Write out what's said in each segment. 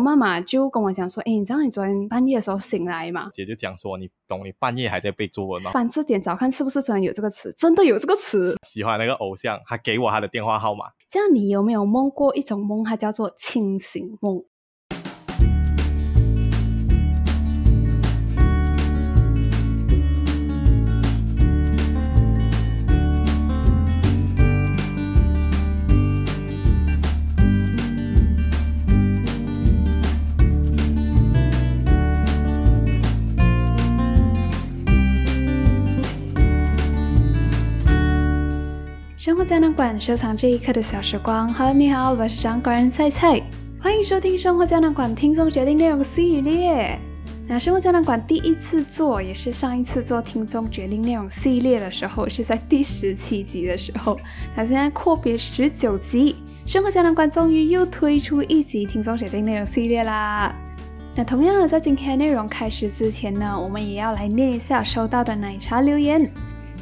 妈妈就跟我讲说：“哎，你知道你昨天半夜的时候醒来嘛？”姐就讲说：“你懂，你半夜还在背作文吗？”翻字典找看是不是真的有这个词，真的有这个词。喜欢那个偶像，他给我他的电话号码。这样你有没有梦过一种梦，它叫做清醒梦？生活胶囊馆收藏这一刻的小时光。Hello，你好，我是掌管人菜菜，欢迎收听生活胶囊馆听众决定内容系列。那生活胶囊馆第一次做，也是上一次做听众决定内容系列的时候，是在第十七集的时候。那现在阔别十九集，生活胶囊馆终于又推出一集听众决定内容系列啦。那同样的，在今天内容开始之前呢，我们也要来念一下收到的奶茶留言。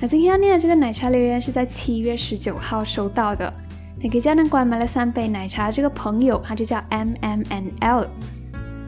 那今天要念的这个奶茶留言是在七月十九号收到的。那给胶囊馆买了三杯奶茶，这个朋友他就叫 M M N L。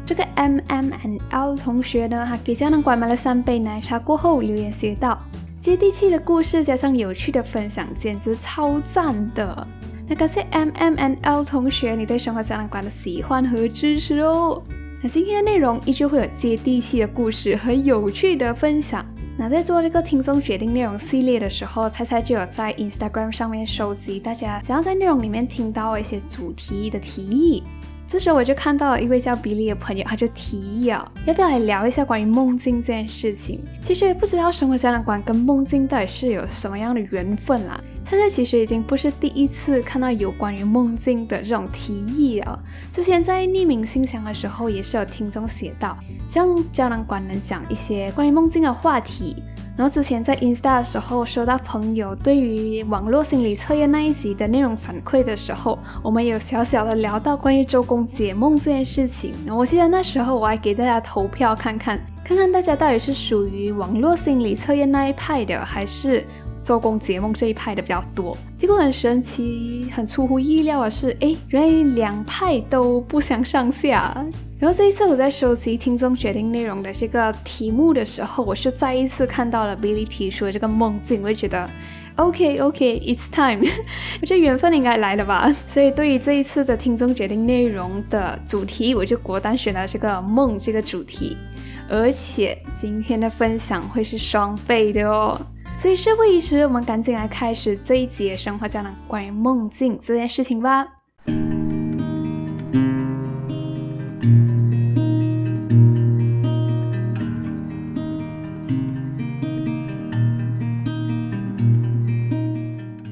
这个 M M N L 同学呢，他给胶囊馆买了三杯奶茶过后留言写道：接地气的故事加上有趣的分享，简直超赞的。那感谢 M M N L 同学你对生活胶囊馆的喜欢和支持哦。那今天的内容依旧会有接地气的故事和有趣的分享。那在做这个听众决定内容系列的时候，菜菜就有在 Instagram 上面收集大家想要在内容里面听到一些主题的提议。这时候我就看到了一位叫比利的朋友，他就提议啊，要不要来聊一下关于梦境这件事情？其实不知道生活胶囊馆跟梦境到底是有什么样的缘分啦。猜猜其实已经不是第一次看到有关于梦境的这种提议了。之前在匿名信箱的时候，也是有听众写到，希望胶囊馆能讲一些关于梦境的话题。然后之前在 Insta 的时候，收到朋友对于网络心理测验那一集的内容反馈的时候，我们有小小的聊到关于周公解梦这件事情。我记得那时候我还给大家投票看看，看看大家到底是属于网络心理测验那一派的，还是。周公解梦这一派的比较多，结果很神奇，很出乎意料的是，哎，原来两派都不相上下。然后这一次我在收集听众决定内容的这个题目的时候，我是再一次看到了 Billy 提出的这个梦境，我就觉得 OK OK，It's time，我觉得缘分应该来了吧。所以对于这一次的听众决定内容的主题，我就果断选了这个梦这个主题，而且今天的分享会是双倍的哦。所以事不宜迟，我们赶紧来开始这一节生活胶囊关于梦境这件事情吧。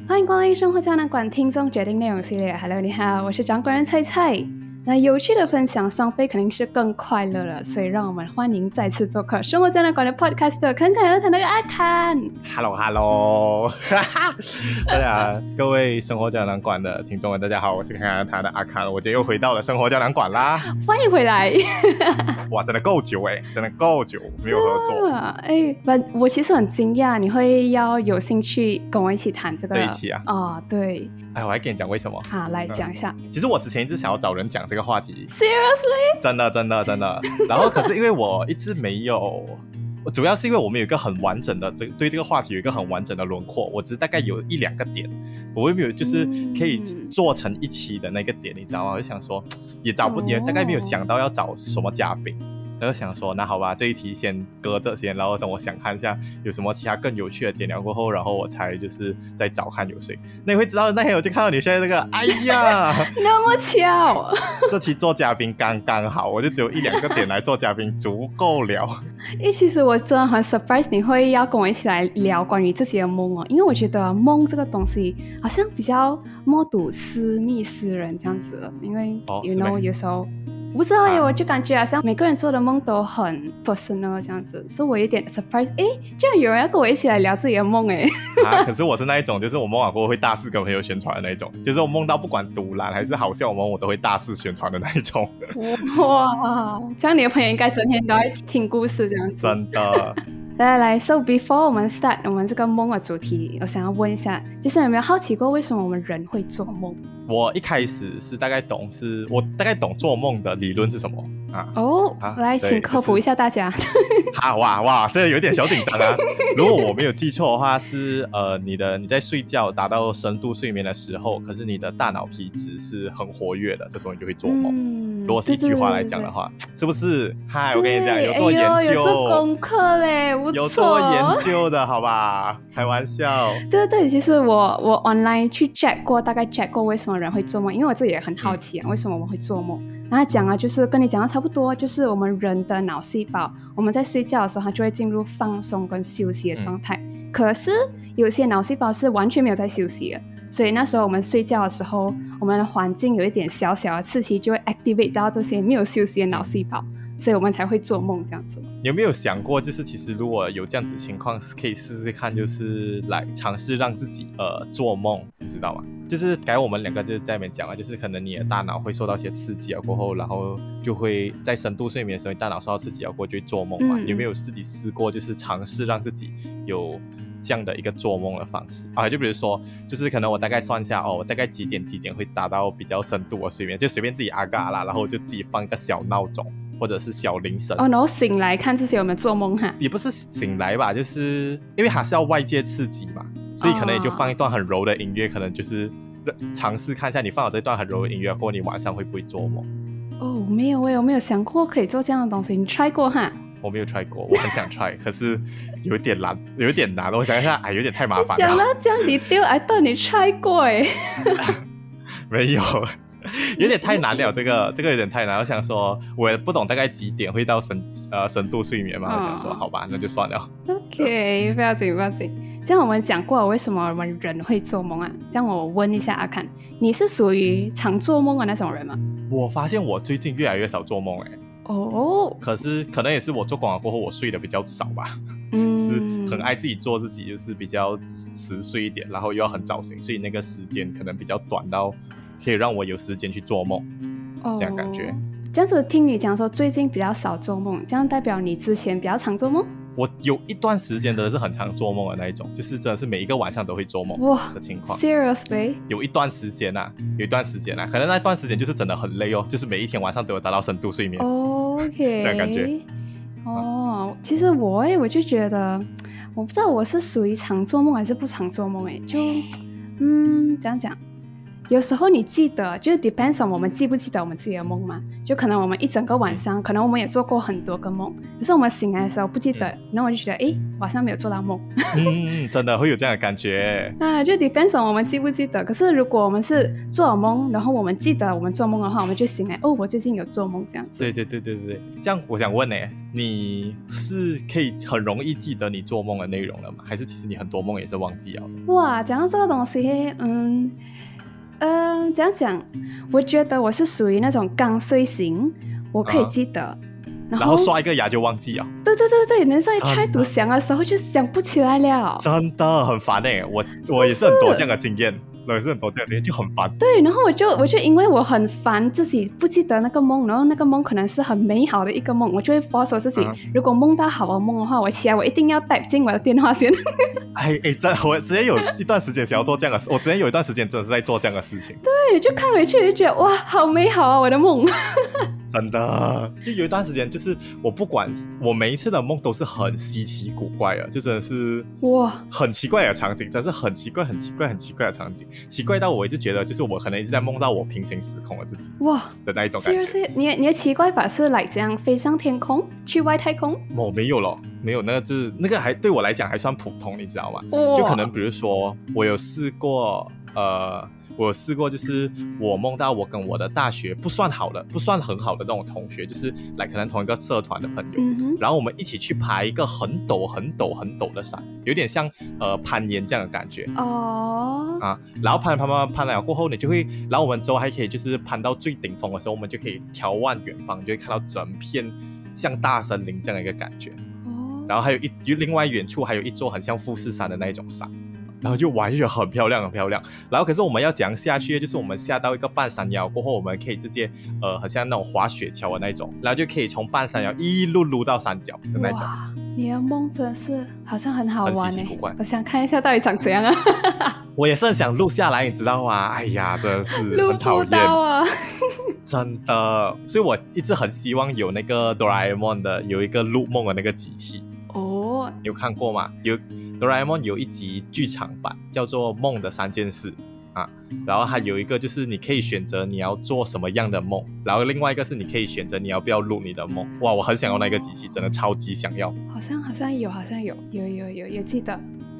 欢迎光临生活胶囊馆听众决定内容系列。Hello，你好，我是掌管人菜菜。那有趣的分享，双飞肯定是更快乐了。所以让我们欢迎再次做客生活胶囊馆的 Podcast 侃侃而谈的阿侃。Hello，Hello，大家各位生活胶囊馆的听众们，大家好，我是侃侃而谈的阿侃，我今天又回到了生活胶囊馆啦。欢迎回来。哇，真的够久哎，真的够久没有合作。哎，我我其实很惊讶，你会要有兴趣跟我一起谈这个这一期啊？啊，对。哎，我还跟你讲为什么？好，来讲一下。其实我之前一直想要找人讲这个话题。Seriously？真的，真的，真的。然后，可是因为我一直没有，主要是因为我们有一个很完整的这对这个话题有一个很完整的轮廓，我只大概有一两个点，我没有就是可以做成一期的那个点，你知道吗？我就想说，也找不也大概没有想到要找什么嘉宾。然后想说，那好吧，这一题先搁这先，然后等我想看一下有什么其他更有趣的点聊过后，然后我才就是再找看有谁。那你会知道那天我就看到你现在这个，哎呀，那么巧，这期做嘉宾刚刚好，我就只有一两个点来做嘉宾，足够了。诶，其实我真的很 surprise 你会要跟我一起来聊关于自己的梦哦，因为我觉得梦这个东西好像比较默读私密私人这样子，因为 you know 有时候。不知道耶，我就感觉好像每个人做的梦都很 personal 这样子，所以我有点 surprise。哎，居然有人要跟我一起来聊自己的梦哎！啊，可是我是那一种，就是我梦完过后会大肆跟朋友宣传的那一种，就是我梦到不管独蓝还是好笑梦，我都会大肆宣传的那一种。哇，这样你的朋友应该整天都在听故事这样子。真的。来来来，So before 我们 start 我们这个梦的主题，我想要问一下，就是有没有好奇过为什么我们人会做梦？我一开始是大概懂，是我大概懂做梦的理论是什么啊？哦，来，请科普一下大家。好哇哇，这个有点小紧张啊。如果我没有记错的话，是呃，你的你在睡觉达到深度睡眠的时候，可是你的大脑皮质是很活跃的，这时候你就会做梦。如果是一句话来讲的话，是不是？嗨，我跟你讲，有做研究，有做功课嘞，有做研究的好吧？开玩笑。对对，其实我我 online 去 check 过，大概 check 过为什么。人会做梦，因为我自己也很好奇啊，为什么我们会做梦？然后讲啊，就是跟你讲的差不多，就是我们人的脑细胞，我们在睡觉的时候，它就会进入放松跟休息的状态。可是有些脑细胞是完全没有在休息的，所以那时候我们睡觉的时候，我们的环境有一点小小的刺激，就会 activate 到这些没有休息的脑细胞。所以我们才会做梦这样子。有没有想过，就是其实如果有这样子情况，可以试试看，就是来尝试让自己呃做梦，你知道吗？就是改我们两个就在那边讲了，就是可能你的大脑会受到一些刺激啊，过后然后就会在深度睡眠的时候，大脑受到刺激啊，过后就会做梦嘛。有没有自己试过，就是尝试让自己有这样的一个做梦的方式啊？就比如说，就是可能我大概算一下哦，我大概几点几点会达到比较深度的睡眠，就随便自己阿嘎啦，然后就自己放一个小闹钟。或者是小铃声哦，然后醒来看自己有没有做梦哈？也不是醒来吧，就是因为还是要外界刺激嘛，所以可能也就放一段很柔的音乐，可能就是尝试看一下你放了这段很柔的音乐过后，你晚上会不会做梦？哦，没有，我有没有想过可以做这样的东西？你 try 过哈？我没有 try 过，我很想 try，可是有点难，有点难。我想一下，哎，有点太麻烦了。讲到这样你丢，哎，到你 try 过哎？没有。有点太难了，这个这个有点太难。我想说，我也不懂大概几点会到深呃深度睡眠嘛。我想说，好吧，那就算了。OK，不要紧不要紧。这样我们讲过为什么我们人会做梦啊？这样我问一下阿侃，你是属于常做梦的那种人吗？我发现我最近越来越少做梦哎。哦。可是可能也是我做广告过后，我睡的比较少吧。嗯。是很爱自己做自己，就是比较迟睡一点，然后又要很早醒，所以那个时间可能比较短到。可以让我有时间去做梦，哦这样感觉。这样子听你讲说最近比较少做梦，这样代表你之前比较常做梦？我有一段时间的是很常做梦的那一种，就是真的是每一个晚上都会做梦哇的情况。Seriously？有一段时间呐，有一段时间呐，可能那段时间就是真的很累哦，就是每一天晚上都有达到深度睡眠。OK。这样感觉。哦，其实我哎，我就觉得，我不知道我是属于常做梦还是不常做梦哎，就嗯，这样讲。有时候你记得，就是 depends on 我们记不记得我们自己的梦嘛？就可能我们一整个晚上，可能我们也做过很多个梦，可是我们醒来的时候不记得，然后我就觉得，哎，晚上没有做到梦。嗯，真的会有这样的感觉。啊，就 depends on 我们记不记得。可是如果我们是做了梦，然后我们记得我们做梦的话，我们就醒来，哦，我最近有做梦这样子。对对对对对对，这样我想问呢，你是可以很容易记得你做梦的内容了吗？还是其实你很多梦也是忘记了？哇，讲到这个东西，嗯。嗯，这样讲，我觉得我是属于那种刚睡醒，我可以记得，然后刷一个牙就忘记啊。对对对对，人生一开读想的时候就想不起来了，真的很烦哎，我我也是很多这样的经验。也是很多这样，就很烦。对，然后我就我就因为我很烦自己不记得那个梦，然后那个梦可能是很美好的一个梦，我就会 force 自己，如果梦到好的梦的话，我起来我一定要带进我的电话先。哎哎，真我之前有一段时间想要做这样的事，我之前有一段时间真的是在做这样的事情。对，就看回去就觉得哇，好美好啊，我的梦。真的，就有一段时间，就是我不管我每一次的梦都是很稀奇古怪的，就真的是哇，很奇怪的场景，真是很奇怪、很奇怪、很奇怪的场景，奇怪到我一直觉得，就是我可能一直在梦到我平行时空的自己哇的那一种感觉。是你你的奇怪法是来这样飞上天空去外太空？我没有了，没有那个，就是那个还对我来讲还算普通，你知道吗？就可能比如说我有试过呃。我试过，就是我梦到我跟我的大学不算好的、不算很好的那种同学，就是来可能同一个社团的朋友，然后我们一起去爬一个很陡、很陡、很陡的山，有点像呃攀岩这样的感觉。哦。啊，然后攀攀攀攀了过后，你就会，然后我们之后还可以就是攀到最顶峰的时候，我们就可以眺望远方，就会看到整片像大森林这样一个感觉。哦，然后还有一另外远处还有一座很像富士山的那一种山。然后就完全很漂亮，很漂亮。然后可是我们要怎样下去？就是我们下到一个半山腰过后，我们可以直接呃，好像那种滑雪橇的那种，然后就可以从半山腰一路撸到山脚的那种。你的梦真的是好像很好玩哎很稀奇古怪，我想看一下到底长怎样啊，我也是很想录下来，你知道吗？哎呀，真的是很讨厌，啊。真的。所以我一直很希望有那个哆啦 A 梦的有一个录梦的那个机器，有看过吗？有哆啦 A 梦有一集剧场版叫做《梦的三件事》啊，然后还有一个就是你可以选择你要做什么样的梦，然后另外一个是你可以选择你要不要录你的梦。哇，我很想要那个机器，真的超级想要。好像好像有，好像有，有有有有记得。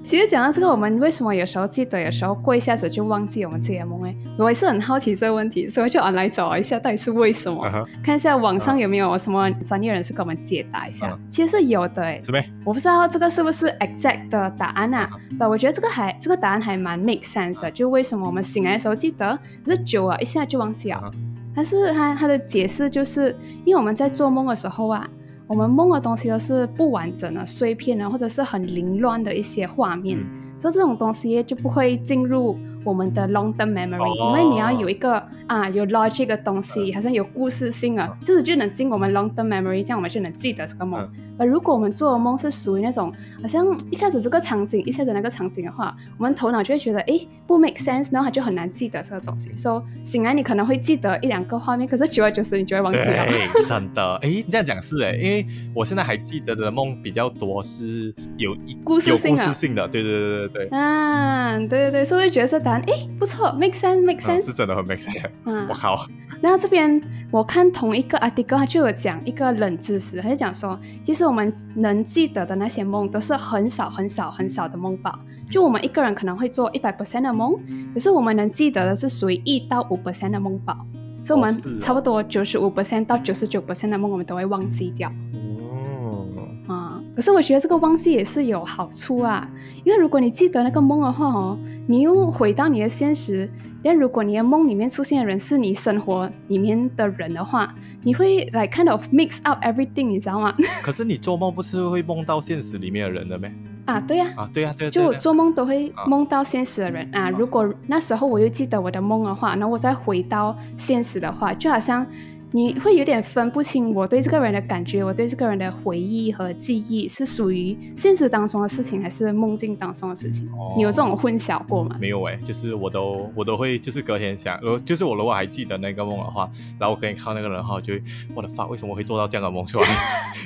其实讲到这个，我们为什么有时候记得，有时候过一下子就忘记我们自己的梦？呢，我也是很好奇这个问题，所以我就来找一下到底是为什么，看一下网上有没有什么专业人士给我们解答一下。嗯其实是有的，哎，是没？我不知道这个是不是 exact 的答案啊，但我觉得这个还这个答案还蛮 make sense 的，就为什么我们醒来的时候记得，可是久了一下就忘记了。嗯但是他他的解释就是，因为我们在做梦的时候啊，我们梦的东西都是不完整的、碎片的，或者是很凌乱的一些画面，嗯。所以这种东西就不会进入我们的 long term memory，、哦。因为你要有一个啊有 logic 的东西，好像有故事性啊，这样子就能进我们 long term memory，这样我们就能记得这个梦。嗯。而如果我们做的梦是属于那种好像一下子这个场景，一下子那个场景的话，我们头脑就会觉得诶不 make sense，然后它就很难记得这个东西。所、以醒来你可能会记得一两个画面，可是久而久之你就会忘记了。对，真的，哎，你这样讲是哎，因为我现在还记得的梦比较多是有一故故事性的事性的，对对对对对。啊，对对对，所以觉得这答案诶不错，make sense，make 嗯，sense。是真的很 make sense。嗯 我，靠，然后这边我看同一个 article，它就有讲一个冷知识，它就讲说，其实我们能记得的那些梦都是很少很少很少的梦吧。就我们一个人可能会做一百 percent 的梦，可是我们能记得的是属于一到五 percent 的梦吧。所以我们差不多九十五 percent 到九十九 percent 的梦，我们都会忘记掉哦，啊。可是我觉得这个忘记也是有好处啊，因为如果你记得那个梦的话哦，你又回到你的现实，但如果你的梦里面出现的人是你生活里面的人的话，你会 like kind of mix up everything，你知道吗？可是你做梦不是会梦到现实里面的人的咩？啊，对呀、啊，对呀、对呀、就我做梦都会啊梦到现实的人啊。如果那时候我又记得我的梦的话，然后我再回到现实的话，就好像你会有点分不清我对这个人的感觉，我对这个人的回忆和记忆是属于现实当中的事情，还是梦境当中的事情？哦你有这种混淆过吗？没有哎、就是我都我都会就是隔天想，如果就是我如果还记得那个梦的话，然后我可以看到那个人的话，我就会我的发为什么会做到这样的梦出来？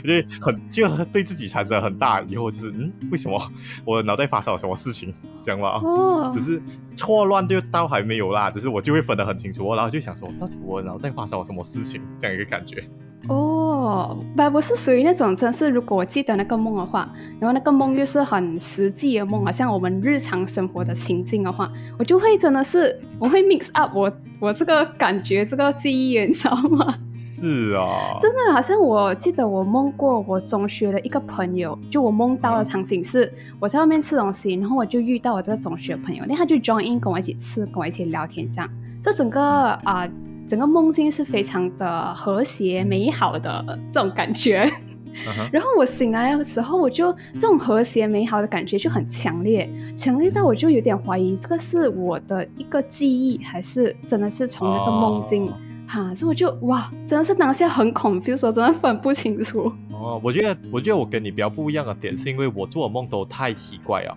就是很就对自己产生很大疑惑，就是嗯为什么我的脑袋发生了什么事情这样吧？哦只，是错乱就倒还没有啦，只是我就会分得很清楚，然后就想说到底我脑袋发生了什么事情这样一个感觉。哦，不，我是属于那种，真是如果我记得那个梦的话，然后那个梦又是很实际的梦，好像我们日常生活的情境的话，我就会真的是我会 mix up 我我这个感觉这个记忆，你知道吗？是啊，真的好像我记得我梦过我中学的一个朋友，就我梦到的场景是我在外面吃东西，然后我就遇到我这个中学朋友，那他就 join in 跟我一起吃，跟我一起聊天这样，这整个啊、整个梦境是非常的和谐美好的这种感觉。然后我醒来的时候，我就这种和谐美好的感觉就很强烈，强烈到我就有点怀疑，这个是我的一个记忆，还是真的是从那个梦境哦哈？所以我就哇，真的是当下很 confused，我真的分不清楚。哦，我觉得，我觉得我跟你比较不一样的点，是因为我做的梦都太奇怪了，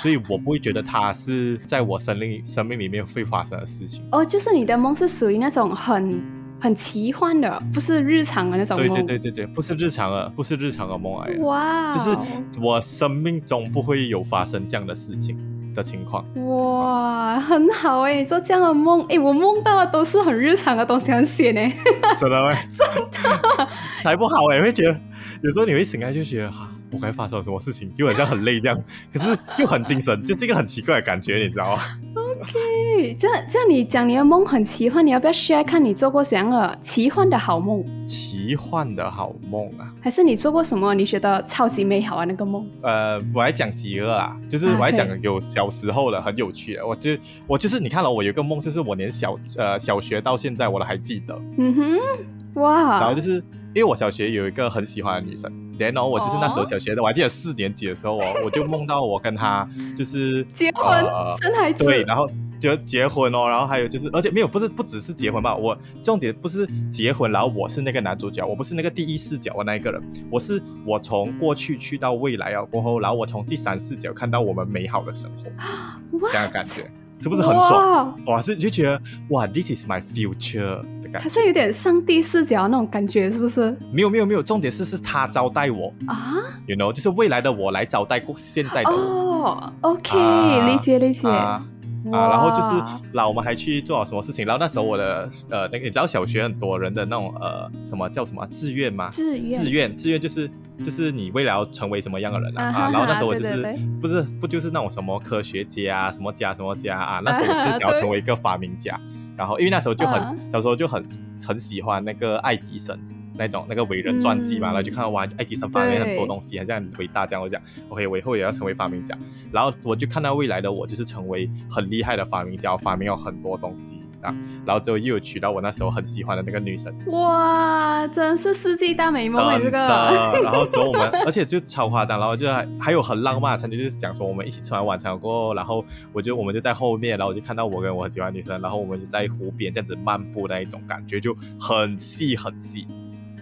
所以我不会觉得它是在我生命生命里面会发生的事情。哦，就是你的梦是属于那种很很奇幻的，不是日常的那种对梦。对对对对，不是日常的，不是日常的梦来的，哇哦，就是我生命中不会有发生这样的事情的情况。哇，很好哎，做这样的梦，哎，我梦到的都是很日常的东西，很险哎。真的吗？真的，才不好哎、会觉得有时候你会醒来就觉得哈、我该发生了什么事情，又很像很累这样，可是又很精神，就是一个很奇怪的感觉，你知道吗？OK，，这样这样你讲你的梦很奇幻，你要不要 share 看你做过怎样的奇幻的好梦？奇幻的好梦啊！还是你做过什么你觉得超级美好啊那个梦？呃，我来讲几个啊，就是啊我来讲有小时候的很有趣的，我就我就是你看了，我有一个梦，就是我连小呃小学到现在我都还记得，嗯哼，哇，然后就是因为我小学有一个很喜欢的女生，然后我就是那时候哦小学的，我还记得四年级的时候哦，我就梦到我跟她 就是结婚、呃生孩子，对，然后就结婚哦，然后还有就是，而且没有，不是不只是结婚吧？我重点不是结婚，然后我是那个男主角，我不是那个第一视角的那一个人，我是我从过去去到未来啊，过后，然后我从第三视角看到我们美好的生活，这样的感觉是不是很爽？哇，是就觉得哇，This is my future 的感觉，好像有点上帝视角那种感觉，是不是？没有没有没有，重点是是他招待我啊，You know，就是未来的我来招待过现在的哦，OK，理解理解。啊，然后就是，然后我们还去做了什么事情？然后那时候我的呃，那个你知道小学很多人的那种呃，什么叫什么志愿吗？志愿，志愿，志愿就是就是你未来要成为什么样的人啊？啊，然后那时候我就是不是不就是那种什么科学家啊，什么家什么家啊？那时候我就 想要成为一个发明家，然后因为那时候就很小时候就很很喜欢那个爱迪生。那种那个伟人传记嘛，然后就看到哇，爱迪生发明很多东西，很像伟大这样。我讲，OK，我以后也要成为发明家。然后我就看到未来的我就是成为很厉害的发明家，发明了很多东西啊。然后之后又有娶到我那时候很喜欢的那个女神。哇，真是世纪大美梦这个。然后之后我们，而且就超夸张，然后就还还有很浪漫的场景，就是讲说我们一起吃完晚餐过后，然后我就我们就在后面，然后我就看到我跟我很喜欢女生，然后我们就在湖边这样子漫步那一种感觉，就很细很细。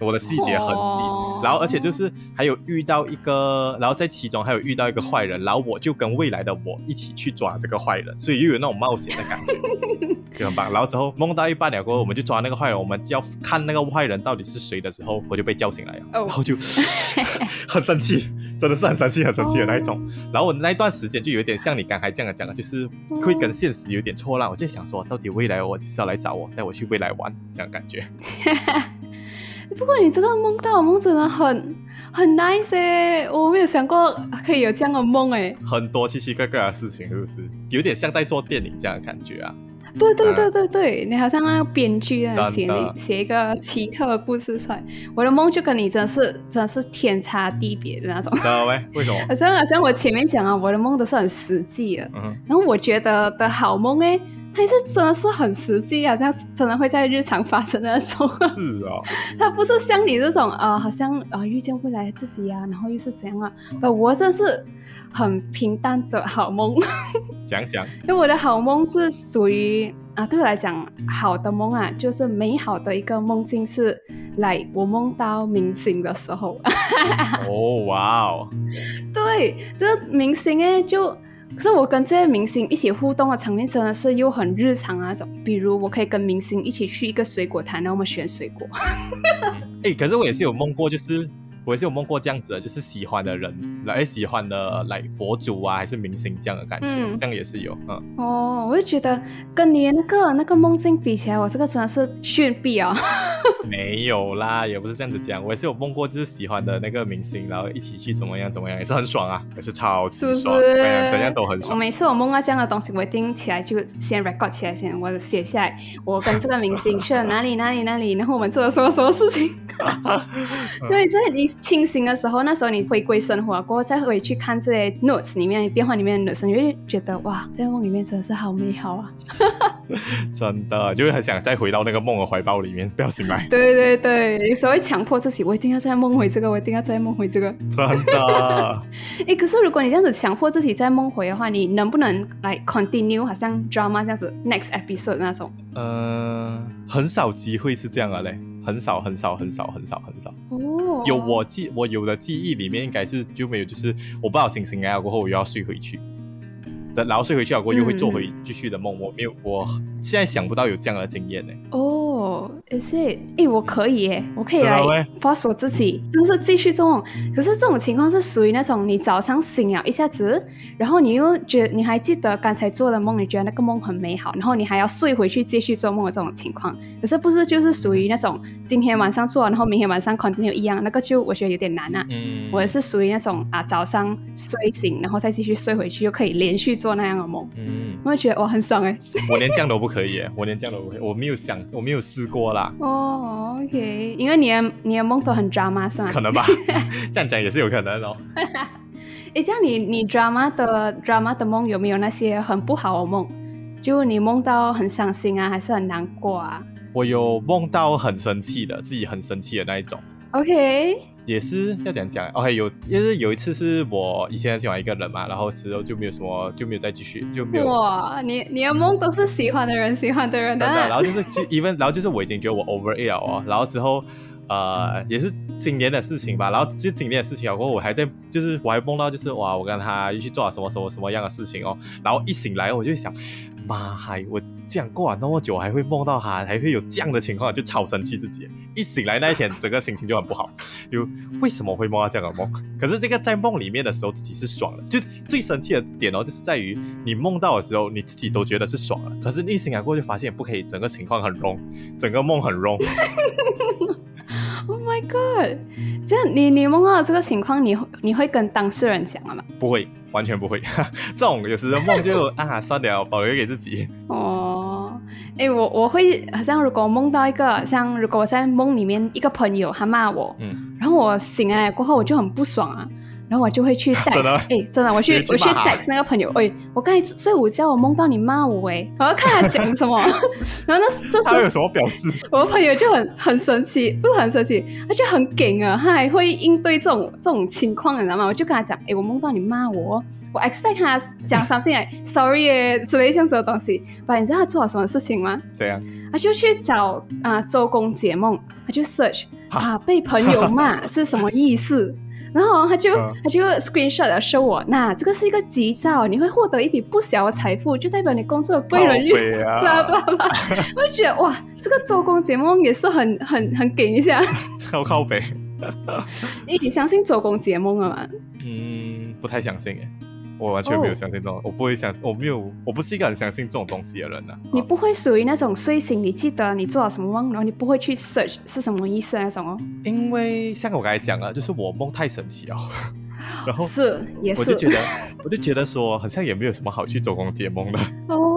我的细节很细，然后而且就是还有遇到一个，然后在其中还有遇到一个坏人，然后我就跟未来的我一起去抓这个坏人，所以又有那种冒险的感觉，就很棒。然后之后梦到一半了过后，我们就抓那个坏人，我们就要看那个坏人到底是谁的时候，我就被叫醒来了，然后就 很生气，真的是很生气很生气的那一种。然后我那一段时间就有点像你刚才这样讲的，就是会跟现实有点错乱。我就想说，到底未来我是要来找我，带我去未来玩这样感觉。不过你这个梦到梦真的很很 nice 哎，我没有想过可以有这样的梦哎。很多奇奇怪怪的事情是不是？有点像在做电影这样的感觉啊。对对对对对，你好像那个编剧啊，写写一个奇特的故事出来。我的梦就跟你真是真的是天差地别的那种。知道喂？为什么？好像好像我前面讲啊，我的梦都是很实际的。嗯。然后我觉得的好梦哎。它是真的是很实际啊，像真的会在日常发生的那种。是啊，它不是像你这种啊，好像啊遇见未来自己啊，然后又是怎样啊？不，我真是很平淡的好梦。讲讲，因为我的好梦是属于啊，对我来讲好的梦啊，就是美好的一个梦境是来我梦到明星的时候。哦，哇哦！对，这明星哎就。可是我跟这些明星一起互动的场面真的是又很日常那种，比如我可以跟明星一起去一个水果摊，然后我们选水果。哎，可是我也是有梦过，就是。我也是有梦过这样子的，就是喜欢的人来喜欢的来博主啊，还是明星这样的感觉，这样也是有，嗯。哦，我就觉得跟你那个那个梦境比起来，我这个真的是炫毙哦。没有啦，也不是这样子讲，我也是有梦过，就是喜欢的那个明星，然后一起去怎么样怎么样，也是很爽啊，也是超级爽，怎样都很爽。我每次我梦到这样的东西，我一定起来就先 record 起来，先我写下来，我跟这个明星去了哪里哪里哪里，然后我们做了什么什么事情。对，在你。清醒的时候，那时候你回归生活过后，再回去看这些 notes 里面、电话里面的声，你会觉得哇，在梦里面真的是好美好啊！真的，就会很想再回到那个梦的怀抱里面，不要醒来。对对对，有时候会强迫自己，我一定要再梦回这个，我一定要再梦回这个。真的。哎，可是如果你这样子强迫自己再梦回的话，你能不能来 continue，好像 drama 这样子 next episode 那种？嗯，很少机会是这样的嘞。很少很少很少很少很少。哦，有我记我有的记忆里面应该是就没有，就是我不知道醒醒来了过后我又要睡回去，然后睡回去了过后又会做回继续的梦，我没有我现在想不到有这样的经验呢。哦，is it？哎，我可以耶，我可以来发锁自己，就是继续做梦。可是这种情况是属于那种你早上醒了一下子，然后你又觉得你还记得刚才做的梦，你觉得那个梦很美好，然后你还要睡回去继续做梦的这种情况。可是不是就是属于那种今天晚上做，然后明天晚上 continue 一样，那个就我觉得有点难啊。嗯，我是属于那种啊早上睡醒，然后再继续睡回去，又可以连续做那样的梦。嗯，我会觉得哇很爽哎。我连这样都不可以耶，我连这样都不可以，我没有想，我没有。试过啦。哦，OK，因为你的你的梦都很 drama 是吗？可能吧，这样讲也是有可能哦。哎，这样你你 drama 的 drama 的梦有没有那些很不好的梦？就你梦到很伤心啊，还是很难过啊？我有梦到很生气的，自己很生气的那一种。OK，也是要讲讲，OK，有，因为有一次是我以前很喜欢一个人嘛，然后之后就没有什么，就没有再继续，就没有。哇，你你的梦都是喜欢的人，喜欢的人的。然后就是就 even，然后就是我已经觉得我 over it 了哦，然后之后呃也是今年的事情吧，然后就今年的事情，然后我还在就是我还梦到就是哇，我跟他又去做了什么什么什么样的事情哦，然后一醒来我就想，妈嗨，我。这样过了那么久，还会梦到他，还会有这样的情况，就超生气自己。一醒来那一天，整个心情就很不好。有为什么会梦到这样的梦？可是这个在梦里面的时候，自己是爽的。就最生气的点哦，就是在于你梦到的时候，你自己都觉得是爽了。可是一醒来过，就发现不可以，整个情况很 wrong，整个梦很 wrong。Oh my god！这样你你梦到这个情况，你你会跟当事人讲了吗？不会，完全不会。这种有时候梦就啊，算了，保留给自己。哦，哎，我我会好像如果梦到一个像如果我在梦里面一个朋友他骂我，嗯，然后我醒来过后我就很不爽啊。然后我就会去 text，哎，真的，我去我去 text 那个朋友，哎，我刚才睡午觉，我梦到你骂我，哎，我要看他讲什么。然后那这时他有什么表示？我的朋友就很很生气，不是很神奇，他就很梗啊，他还会应对这种这种情况，你知道吗？我就跟他讲，哎，我梦到你骂我，我 expect 他讲 something sorry 之类像这种东西。不，你知道他做了什么事情吗？对呀，他就去找啊周公解梦，他就 search 啊被朋友骂是什么意思。然后他就他就 screenshot 的 show 我，那这个是一个吉兆，你会获得一笔不小的财富，就代表你工作的贵人运，啦啦啦。我就觉得哇，这个周公解梦也是很很很给一下，超靠北。你相信周公解梦了吗？嗯，不太相信诶。我完全没有相信这种，我不会相，我没有，我不是一个很相信这种东西的人啊。你不会属于那种睡醒你记得你做了什么梦，然后你不会去 search 是什么意思那种哦？因为像我刚才讲了，就是我梦太神奇哦，然后是也是，我就觉得，我就觉得说，好像也没有什么好去周公解梦的。哦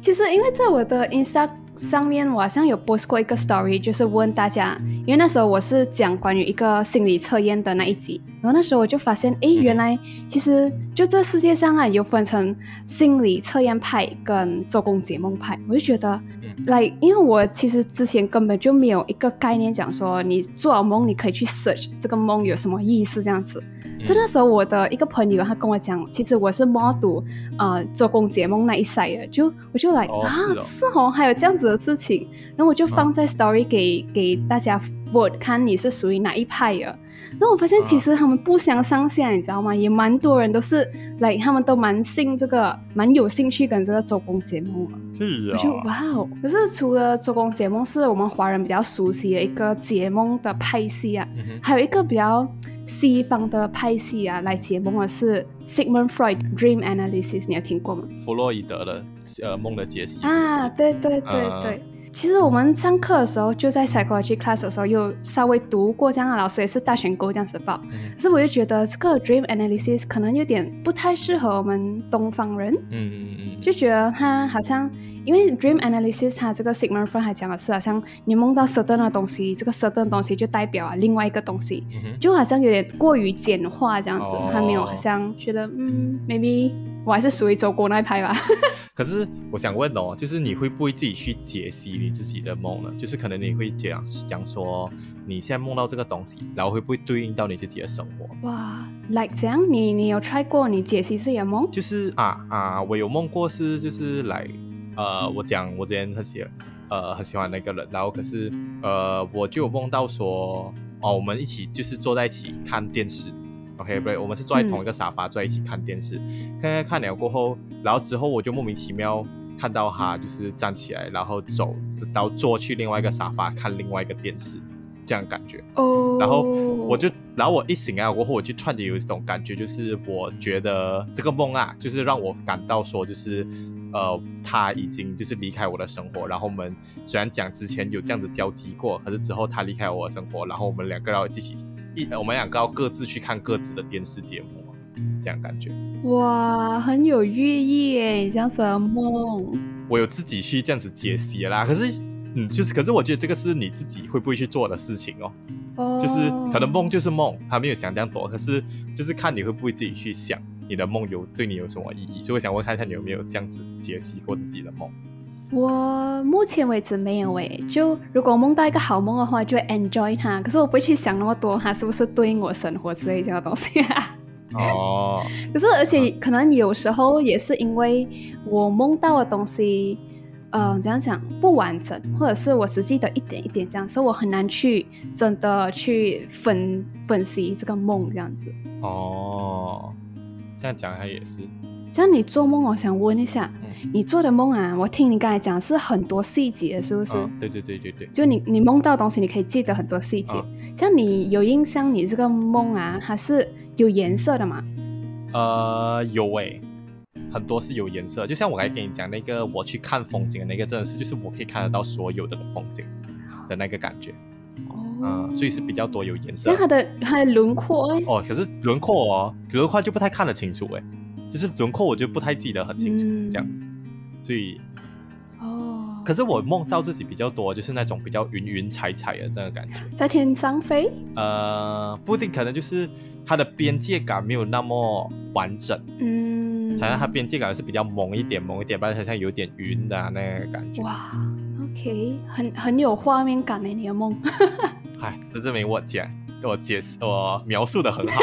其实因为在我的 Insta。上面我好像有 post 过一个 story，就是问大家，因为那时候我是讲关于一个心理测验的那一集，然后那时候我就发现，哎，原来其实就这世界上啊，有分成心理测验派跟做工解梦派，我就觉得，来，因为我其实之前根本就没有一个概念讲说，你做了梦你可以去 search 这个梦有什么意思这样子。就那时候，我的一个朋友他跟我讲，其实我是 model，呃，做工解梦那一赛的，就我就来啊，是哦，还有这样子的事情，然后我就放在 story 给给大家 vote，看你是属于哪一派的。那我发现其实他们不相上下，你知道吗？也蛮多人都是来，他们都蛮信这个，蛮有兴趣跟这个周公解梦是啊，我就哇哦！可是除了周公解梦是我们华人比较熟悉的一个解梦的派系啊，还有一个比较西方的派系啊，来解梦的是 Sigmund Freud Dream Analysis，你有听过吗？弗洛伊德的呃梦的解析啊，对对对对。其实我们上课的时候，就在 psychology class 的时候，有稍微读过这样的老师也是大选购这样子报。可是我就觉得这个 dream analysis 可能有点不太适合我们东方人。嗯嗯嗯。就觉得他好像，因为 dream analysis 它这个 Sigmund Freud 还讲的是，好像你梦到 certain 的东西，这个 certain 东西就代表啊另外一个东西，就好像有点过于简化这样子，还没有好像觉得嗯 maybe。我还是属于走过那一派吧。可是我想问哦，就是你会不会自己去解析你自己的梦呢？就是可能你会讲讲说，你现在梦到这个东西，然后会不会对应到你自己的生活？哇，like 这样，你你有 try 过你解析自己的梦？就是啊啊，我有梦过是就是来呃，我讲我之前很喜呃很喜欢那个人，然后可是呃我就有梦到说哦，我们一起就是坐在一起看电视。OK，不对，我们是坐在同一个沙发，坐在一起看电视。看看看了过后，然后之后我就莫名其妙看到他就是站起来，然后走，然后坐去另外一个沙发看另外一个电视，这样感觉。哦。然后我就，然后我一醒来过后，我就突然有一种感觉，就是我觉得这个梦啊，就是让我感到说，就是呃，他已经就是离开我的生活。然后我们虽然讲之前有这样子交集过，可是之后他离开我的生活，然后我们两个要一起。我们两个要各自去看各自的电视节目，这样感觉哇，很有寓意耶！这样子的梦，我有自己去这样子解析啦。可是，嗯，就是，可是我觉得这个是你自己会不会去做的事情哦。哦，就是可能梦就是梦，他没有想这样多。可是，就是看你会不会自己去想你的梦有对你有什么意义。所以我想问看一下你有没有这样子解析过自己的梦。我目前为止没有诶，就如果梦到一个好梦的话，就会 enjoy 它。可是我不会去想那么多，它是不是对应我生活之类这样的东西。哦。可是而且可能有时候也是因为我梦到的东西，呃，怎样讲不完整，或者是我只记得一点一点这样，所以我很难去真的去分分析这个梦这样子。哦，这样讲它也是。像你做梦，我想问一下，你做的梦啊，我听你刚才讲是很多细节，是不是？对对对对对。就你你梦到东西，你可以记得很多细节。像你有印象，你这个梦啊，它是有颜色的吗？呃，有诶，很多是有颜色。就像我刚才跟你讲那个，我去看风景的那个，真的是就是我可以看得到所有的风景的那个感觉。哦。所以是比较多有颜色。那它的它的轮廓哦，可是轮廓哦，轮廓就不太看得清楚诶。就是轮廓，我就不太记得很清楚，这样，所以，哦，可是我梦到自己比较多，就是那种比较云云彩彩的这个感觉，在天上飞。呃，不一定，可能就是它的边界感没有那么完整，嗯，好像它边界感是比较萌一点，萌一点，不然它像有点云的那个感觉。哇，OK，很很有画面感的你的梦。嗨，这证明我讲，我解释，我描述的很好。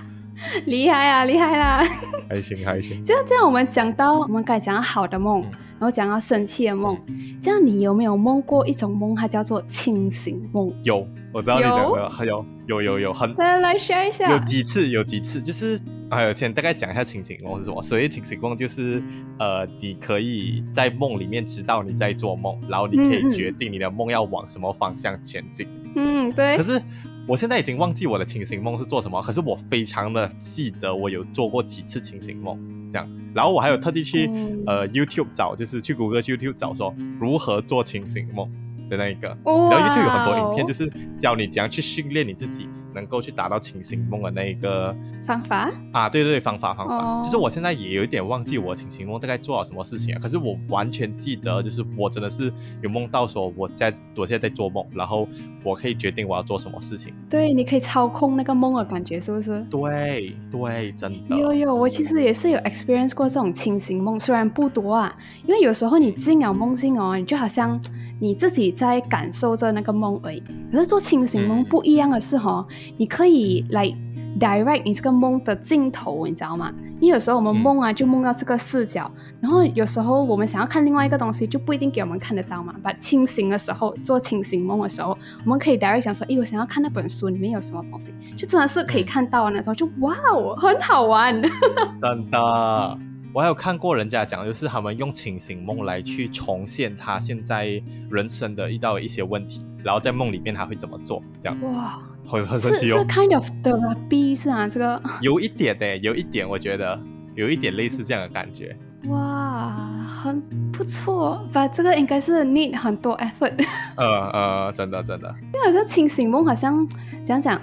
厉害啊，厉害啦！还行还行。这样这样，我们讲到我们该讲到好的梦，然后讲到生气的梦。这样你有没有梦过一种梦，它叫做清醒梦？有，我知道你讲的，还有有有有很。来来 share 一下。有几次，有几次，就是哎有先大概讲一下清醒梦是什么。所谓清醒梦，就是呃，你可以在梦里面知道你在做梦，然后你可以决定你的梦要往什么方向前进。嗯，对。可是。我现在已经忘记我的清醒梦是做什么，可是我非常的记得我有做过几次清醒梦，这样，然后我还有特地去呃 YouTube 找，就是去谷歌 YouTube 找说如何做清醒梦的那一个，然后 YouTube 有很多影片，就是教你怎样去训练你自己。能够去达到清醒梦的那一个方法啊，对对对，方法方法，就是我现在也有一点忘记我清醒梦大概做了什么事情啊，可是我完全记得，就是我真的是有梦到说我在我现在在做梦，然后我可以决定我要做什么事情。对，你可以操控那个梦的感觉，是不是？对对，真的。有有，我其实也是有 experience 过这种清醒梦，虽然不多啊，因为有时候你进了梦境哦，你就好像。你自己在感受着那个梦而已，可是做清醒梦不一样的是哈，你可以来 direct 你这个梦的镜头，你知道吗？因为有时候我们梦啊就梦到这个视角，然后有时候我们想要看另外一个东西，就不一定给我们看得到嘛。把清醒的时候做清醒梦的时候，我们可以 direct 想说，哎，我想要看那本书里面有什么东西，就真的是可以看到那时候就哇哦，很好玩，真的。我还有看过人家讲，就是他们用清醒梦来去重现他现在人生的遇到一些问题，然后在梦里面他会怎么做？这样哇，很很神奇哦。是 kind of the B 是啊，这个有一点的，有一点，我觉得有一点类似这样的感觉。哇，很不错，把这个应该是 need 很多 effort。呃呃，真的真的，因为这清醒梦好像讲讲。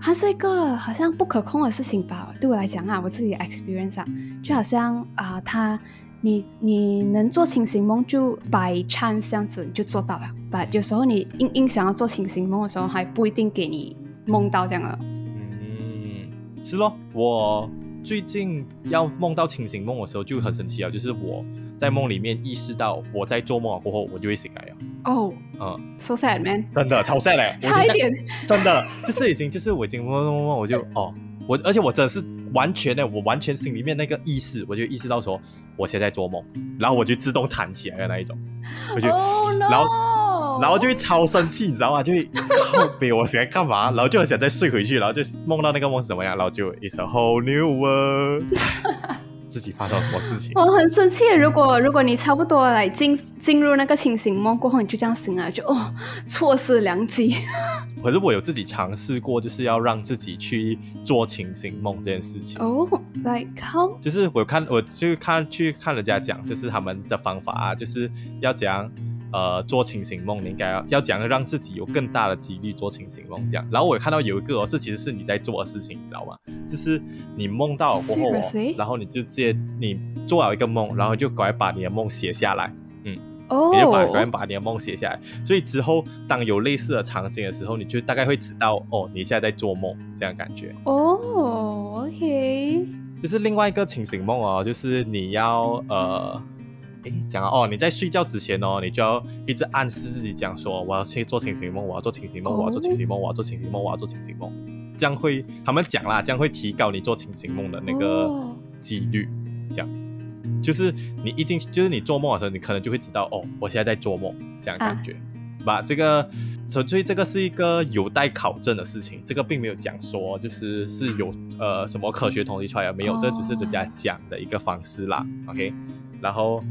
它是一个好像不可控的事情吧？对我来讲啊，我自己的 experience 啊，就好像啊，它你你能做清醒梦就百 chance 这样子就做到了，把有时候你硬硬想要做清醒梦的时候，还不一定给你梦到这样的。嗯，是咯，我最近要梦到清醒梦的时候就很神奇啊，就是我。在梦里面意识到我在做梦过后，我就会醒来了。哦，嗯，so sad man，真的超 sad 嘞，差一点，真的就是已经就是我已经梦梦梦，我就 哦，我而且我真的是完全的，我完全心里面那个意识，我就意识到说我现在做梦，然后我就自动弹起来的那一种，我就，然后然后就会超生气，你知道吗？就会靠背我想干嘛，然后就很想再睡回去，然后就梦到那个梦是怎么样，然后就 it's a whole new world。自己发生什么事情？我很生气。如果如果你差不多来进进入那个清醒梦过后，你就这样醒来，就哦，错失良机。可是我有自己尝试过，就是要让自己去做清醒梦这件事情。哦，like how？就是我看，我就看去看人家讲，就是他们的方法啊，就是要怎样。呃，做清醒梦，你应该要要讲让自己有更大的几率做清醒梦，这样。然后我看到有一个是，其实是你在做的事情，你知道吗？就是你梦到过后，然后你就直接你做了一个梦，然后就赶快把你的梦写下来，嗯，你就把赶快把你的梦写下来。所以之后当有类似的场景的时候，你就大概会知道哦，你现在在做梦这样感觉。哦，OK。就是另外一个清醒梦哦，就是你要呃。诶讲啊哦，你在睡觉之前哦，你就要一直暗示自己讲说，我要去做清醒梦，我要做清醒梦，我要做清醒梦，我要做清醒梦，我要做清醒梦，这样会他们讲啦，这样会提高你做清醒梦的那个哦几率，这样。就是你一进，就是你做梦的时候，你可能就会知道哦，我现在在做梦，这样感觉。吧，这个纯粹这个是一个有待考证的事情，这个并没有讲说就是是有呃什么科学统计出来的，没有，哦这只是人家讲的一个方式啦。OK，然后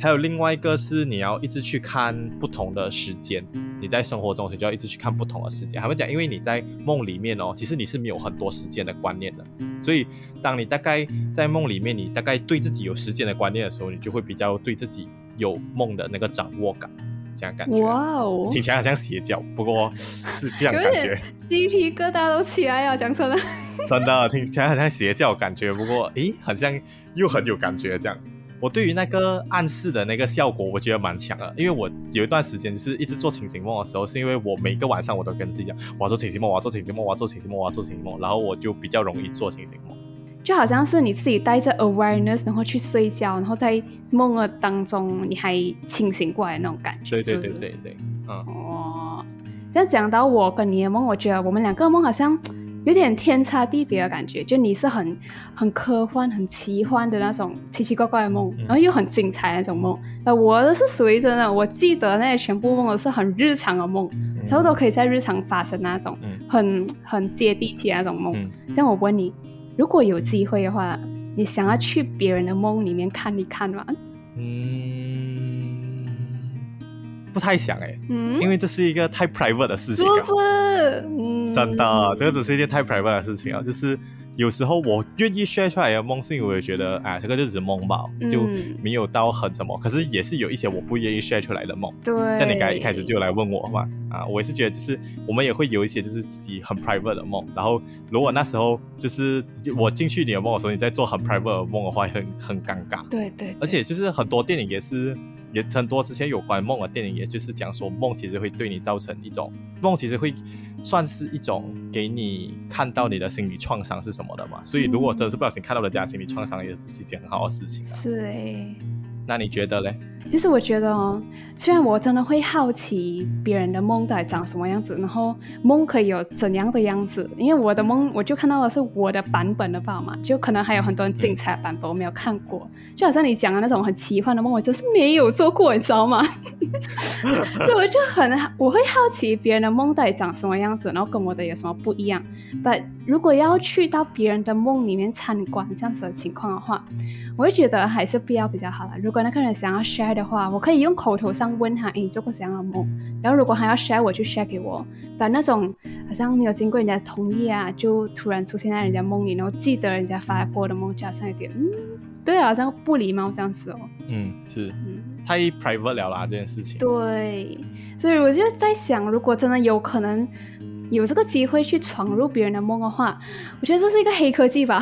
还有另外一个是你要一直去看不同的时间，你在生活中你就要一直去看不同的时间。他们讲，因为你在梦里面哦，其实你是没有很多时间的观念的，所以当你大概在梦里面，你大概对自己有时间的观念的时候，你就会比较对自己有梦的那个掌握感，这样感觉。哇哦，听起来好像邪教，不过是这样感觉，鸡皮疙瘩都起来了，讲真的。真的听起来好像邪教感觉，不过诶，好像又很有感觉这样。我对于那个暗示的那个效果，我觉得蛮强的，因为我有一段时间就是一直做清醒梦的时候，是因为我每个晚上我都跟自己讲，我要做清醒梦，我要做清醒梦，我要做清醒梦，我要做清醒梦，然后我就比较容易做清醒梦。就好像是你自己带着 awareness，然后去睡觉，然后在梦的当中你还清醒过来那种感觉。对对对对对，嗯，哦，这样讲到我跟你的梦，我觉得我们两个梦好像有点天差地别的感觉。就你是很很科幻、很奇幻的那种奇奇怪怪的梦，嗯然后又很精彩的那种梦。呃我的是属于真的，我记得那些全部梦都是很日常的梦，差不多可以在日常发生那种，嗯很很接地气的那种梦。嗯，这样我问你，如果有机会的话，你想要去别人的梦里面看一看吗？嗯，不太想哎、嗯，因为这是一个太 private 的事是情啊。不是？嗯，真的，这个只是一件太 private 的事情啊。就是有时候我愿意 share 出来的梦，是因为我也觉得，啊，这个就只是梦吧，就嗯没有到很什么。可是也是有一些我不愿意 share 出来的梦。对，像你刚才一开始就来问我嘛，啊，我也是觉得就是我们也会有一些就是自己很 private 的梦，然后如果那时候就是我进去你的梦的时候，你在做很 private 的梦的话，很很尴尬。对对，而且就是很多电影也是，也很多之前有关梦的电影，也就是讲说梦其实会对你造成一种梦，其实会算是一种给你看到你的心理创伤是什么的嘛。所以如果真的是不小心看到人家的心理创伤，也不是一件很好的事情啊。是诶。那你觉得嘞？其实我觉得哦，虽然我真的会好奇别人的梦到底长什么样子，然后梦可以有怎样的样子，因为我的梦我就看到的是我的版本的吧嘛，就可能还有很多很精彩的版本我没有看过，就好像你讲的那种很奇幻的梦，我真是没有做过，你知道吗？所以我就很我会好奇别人的梦到底长什么样子，然后跟我的有什么不一样。But 如果要去到别人的梦里面参观这样子的情况的话，我会觉得还是不要比较好了。如果那个人想要 share 的话，我可以用口头上问他，诶，你做过怎样的梦？然后如果他要 share，我就 share 给我。把那种好像没有经过人家同意啊，就突然出现在人家梦里，然后记得人家发过的梦，就好像有点嗯，对啊，好像不礼貌这样子哦。嗯，是嗯，太 private 了啦这件事情。对，所以我就在想，如果真的有可能有这个机会去闯入别人的梦的话，我觉得这是一个黑科技吧。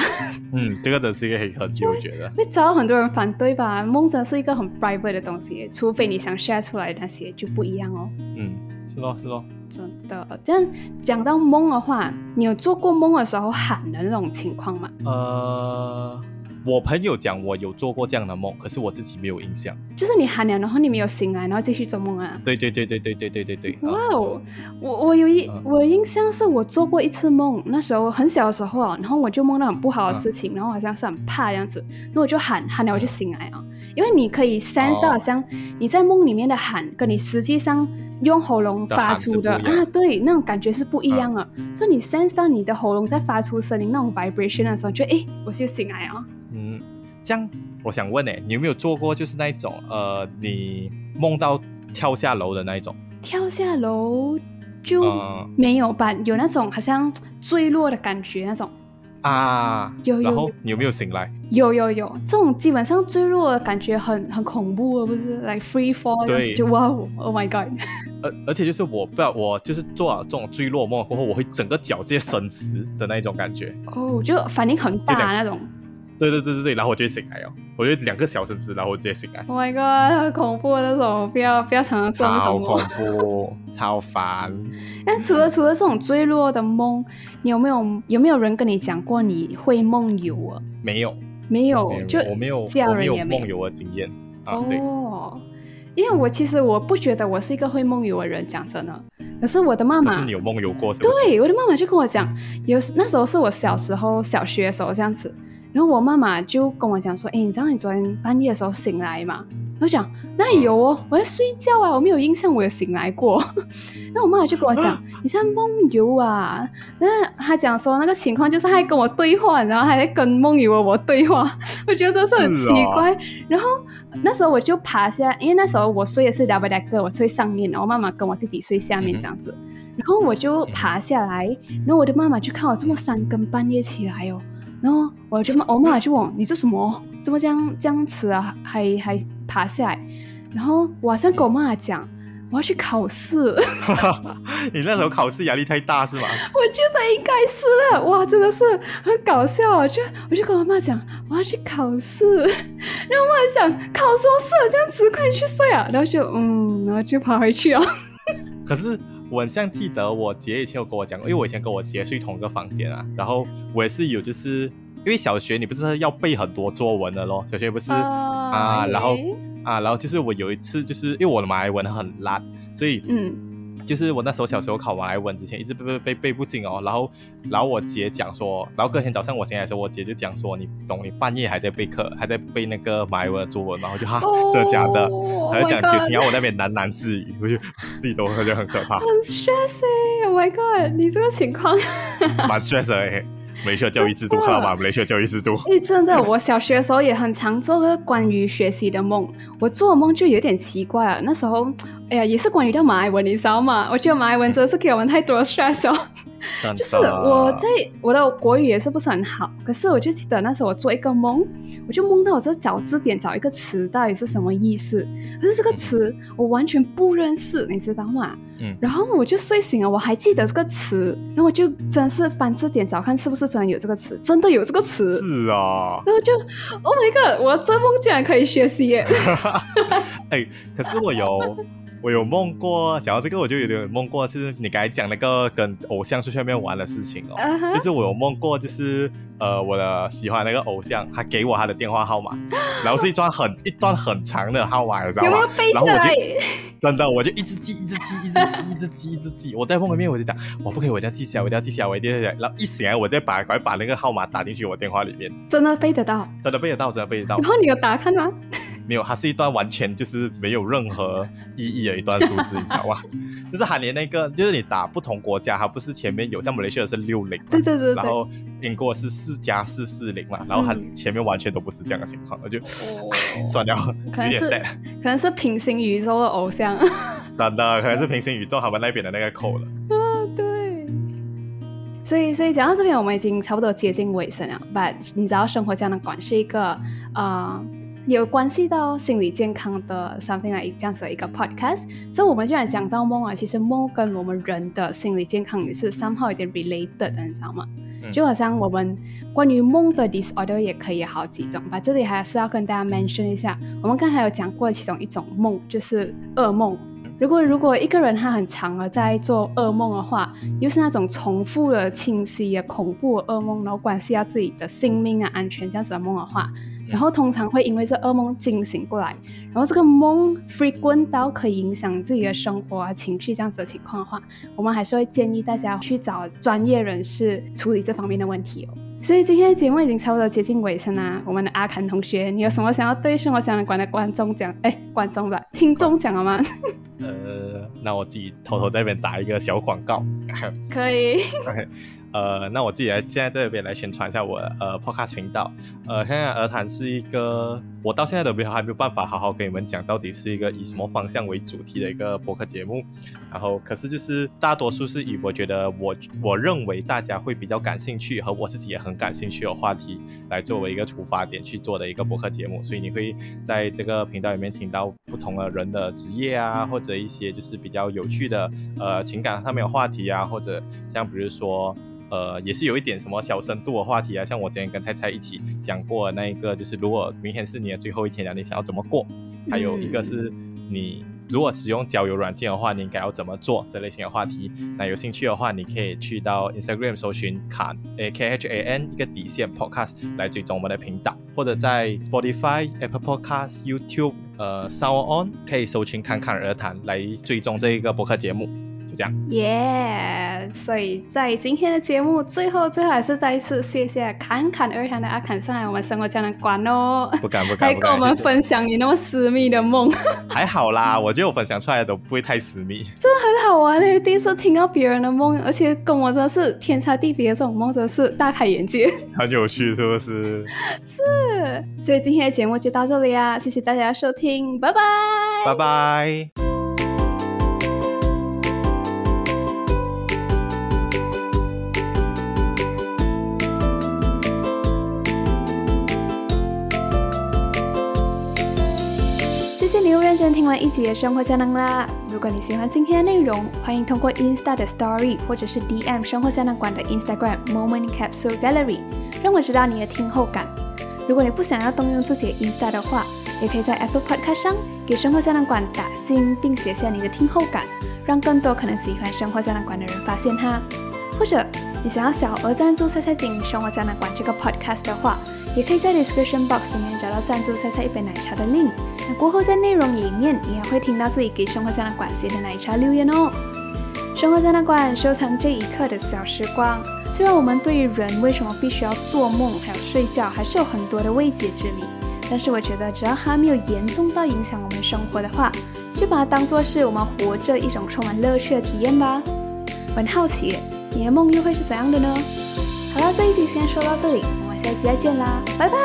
嗯，这个真是一个黑科技，我觉得。会遭到很多人反对吧？梦真是一个很 private 的东西，除非你想 share 出来的那些就不一样哦。嗯，是咯是咯。真的，这样讲到梦的话，你有做过梦的时候喊的那种情况吗？呃，我朋友讲我有做过这样的梦，可是我自己没有印象。就是你喊了，然后你没有醒来，然后继续做梦啊？对对对对对对对对对。哇啊哦，我我有一嗯我印象是我做过一次梦，那时候很小的时候啊，然后我就梦到很不好的事嗯情，然后好像是很怕这样子，那我就喊喊了我就醒来啊，因为你可以 sense 到哦好像你在梦里面的喊，跟你实际上用喉咙发出的啊，对，那种感觉是不一样啊，所以你 sense 到你的喉咙在发出声音那种 vibration 的时候，就诶，我就醒来啊。嗯，这样我想问呢，你有没有做过就是那一种呃，你梦到跳下楼的那一种？跳下楼就嗯没有吧，有那种好像坠落的感觉那种。啊，有有然后你有没有醒来？有有有，这种基本上坠落的感觉很很恐怖的，不是？like free fall 对就哇哦，Oh my god！而而且就是我不知道，我就是做了这种坠落梦过后，我会整个脚直接伸直的那一种感觉。哦，就反应很大那种。对对对对对，然后我就会醒来哦，我就两个小时之，然后我直接醒来。Oh my god，很恐怖的那种，不要不要常常做那超恐。怖，超烦。那除了除了这种坠落的梦，你有没有有没有人跟你讲过你会梦游啊？没有，没有，就我没有，家我没有人也没有梦游的经验。啊，对，哦，因为我其实我不觉得我是一个会梦游的人，讲真的。可是我的妈妈可是你，有梦游过是不是？对，我的妈妈就跟我讲，有那时候是我小时候小学的时候这样子，然后我妈妈就跟我讲说，哎，你知道你昨天半夜的时候醒来吗？我讲那有哦，我在睡觉啊，我没有印象我有醒来过。那我妈妈就跟我讲，你在梦游啊？那她讲说那个情况就是她在跟我对话，然后还在跟梦游的我对话，我觉得这是很奇怪。然后那时候我就爬下，因为那时候我睡的是 double decker，我睡上面，然后妈妈跟我弟弟睡下面这样子。然后我就爬下来，然后我的妈妈就看我这么三更半夜起来哦，然后我就我妈妈就问我你做什么？怎么这样这样迟啊？还还爬下来？然后我好像跟我妈妈讲，我要去考试。你那时候考试压力太大是吗？我觉得应该是了，哇，真的是很搞笑啊！就我就跟我妈讲，我要去考试，然后我妈讲考什么试？这样子快点去睡啊！然后就嗯，然后就跑回去哦。可是我很像记得我姐以前有跟我讲过，因为我以前跟我姐睡同一个房间啊，然后我也是有就是因为小学你不是要背很多作文的咯，小学不是、啊，然后啊，然后就是我有一次就是因为我的马来文很烂，所以嗯，就是我那时候小时候考完来文之前一直背背背背不进哦，然后然后我姐讲说，然后隔天早上我醒来的时候，我姐就讲说，你懂你半夜还在备课，还在背那个马来文的作文，然后就哈，这假的，哦还 Oh 就讲听到我那边喃喃自语，我就 自己都觉得很可怕，很 stress 哎！Oh my god，你这个情况，蛮 stress 的欸。梅学教育制度，真的知道吗？梅学教育制度。哎，真的，我小学的时候也很常做个关于学习的梦。我做的梦就有点奇怪啊。那时候，哎呀，也是关于到马来文，你知道吗？我觉得马来文真的是给我们太多的 stress 哦。就是我在我的国语也是不是很好，可是我就记得那时候我做一个梦，我就梦到我在找字典找一个词到底是什么意思，可是这个词我完全不认识，你知道吗？嗯。然后我就睡醒了，我还记得这个词，然后我就真是翻字典找看是不是真的有这个词，真的有这个词，是啊，然后就 Oh my god，我做梦竟然可以学习耶！哎，可是我有我有梦过，讲到这个我就有点梦过，是你刚才讲那个跟偶像出去外面玩的事情哦。就是我有梦过，就是呃，我的喜欢那个偶像，他给我他的电话号码，然后是一段很一段很长的号码，你知道吗有没有？背下来然后我就？真的，我就一直记，一直记，一直记，一直记，一直记。我在梦里面我就讲，我不可以，我一定要记下来，我一定要记下来，我一定要记下来。然后一醒来，我再把赶快把那个号码打进去我电话里面，真的背得到？真的背得到，真的背得到然。后你有打看吗？没有，它是一段完全就是没有任何意义的一段数字，你知道吗？就是它连那个，就是你打不同国家，它不是前面有像马来西亚是六零嘛，对对对对。然后英国是四加四四零嘛，然后它嗯前面完全都不是这样的情况，我就哦 算了，可能是有点 sad，可能是平行宇宙的偶像。真的可能是平行宇宙他们那边的那个口了。啊，对。所以，所以讲到这边，我们已经差不多接近尾声了。But 你知道，生活胶囊馆是一个呃有关系到心理健康的 something like 这样子的一个 podcast。所以，我们既然讲到梦啊，其实梦跟我们人的心理健康也是 somehow 有点 related 的，你知道吗？嗯就好像我们关于梦的 disorder 也可以有好几种吧。这里还是要跟大家 mention 一下，我们刚才有讲过其中一种梦就是噩梦。如果如果一个人他很长的在做噩梦的话，又是那种重复的、清晰的、恐怖的噩梦，然后关系到自己的性命啊、安全这样子的梦的话，然后通常会因为这噩梦惊醒过来，然后这个梦 frequent 到可以影响自己的生活啊、情绪这样子的情况的话，我们还是会建议大家去找专业人士处理这方面的问题哦。所以今天的节目已经差不多接近尾声啦。我们的阿侃同学，你有什么想要对生活胶囊馆的观众讲？哎，观众吧，听众讲了吗？呃，那我自己偷偷在那边打一个小广告。可以。呃，那我自己来现在这边来宣传一下我呃 podcast 频道。呃，现在鹅谈是一个，我到现在都没有还没有办法好好跟你们讲到底是一个以什么方向为主题的一个播客节目。然后，可是就是大多数是以我觉得我我认为大家会比较感兴趣和我自己也很感兴趣的话题来作为一个出发点去做的一个播客节目。所以你会在这个频道里面听到不同的人的职业啊，或者一些就是比较有趣的呃情感上面的话题啊，或者像比如说。呃，也是有一点什么小深度的话题啊，像我之前跟菜菜一起讲过的那一个，就是如果明天是你的最后一天了，你想要怎么过？还有一个是你如果使用交友软件的话，你应该要怎么做这类型的话题。那有兴趣的话，你可以去到 Instagram 搜寻 Kan A K H A N 一个底线 Podcast 来追踪我们的频道，或者在 Spotify、Apple Podcast、YouTube、呃 Sound On 可以搜寻侃侃而谈来追踪这一个博客节目。就这样，耶！所以在今天的节目最后，最后还是再一次谢谢侃侃而谈的阿侃上来我们生活胶囊馆哦，不敢不敢，还跟我们分享你那么私密的梦，还好啦，我觉得我分享出来的都不会太私密，真的很好玩诶，第一次听到别人的梦，而且跟我真的是天差地别的这种梦，真的是大开眼界，很有趣，是不是？是，所以今天的节目就到这里啊，谢谢大家收听，拜拜，拜拜。真听完一集的生活胶囊啦！如果你喜欢今天的内容，欢迎通过 Insta 的 Story 或者是 DM 生活胶囊馆的 Instagram Moment Capsule Gallery 让我知道你的听后感。如果你不想要动用自己的 Insta 的话，也可以在 Apple Podcast 上给生活胶囊馆打星，并写下你的听后感，让更多可能喜欢生活胶囊馆的人发现它。或者你想要小额赞助菜菜经营生活胶囊馆这个 Podcast 的话，也可以在 Description Box 里面找到赞助菜菜一杯奶茶的 link。那过后在内容里面，你还会听到自己给生活胶囊馆写的奶茶留言哦。生活胶囊馆收藏这一刻的小时光。虽然我们对于人为什么必须要做梦还有睡觉，还是有很多的未解之谜，但是我觉得只要还没有严重到影响我们生活的话，就把它当做是我们活着一种充满乐趣的体验吧。我很好奇，你的梦又会是怎样的呢？好了，这一集先说到这里，我们下期再见啦，拜拜。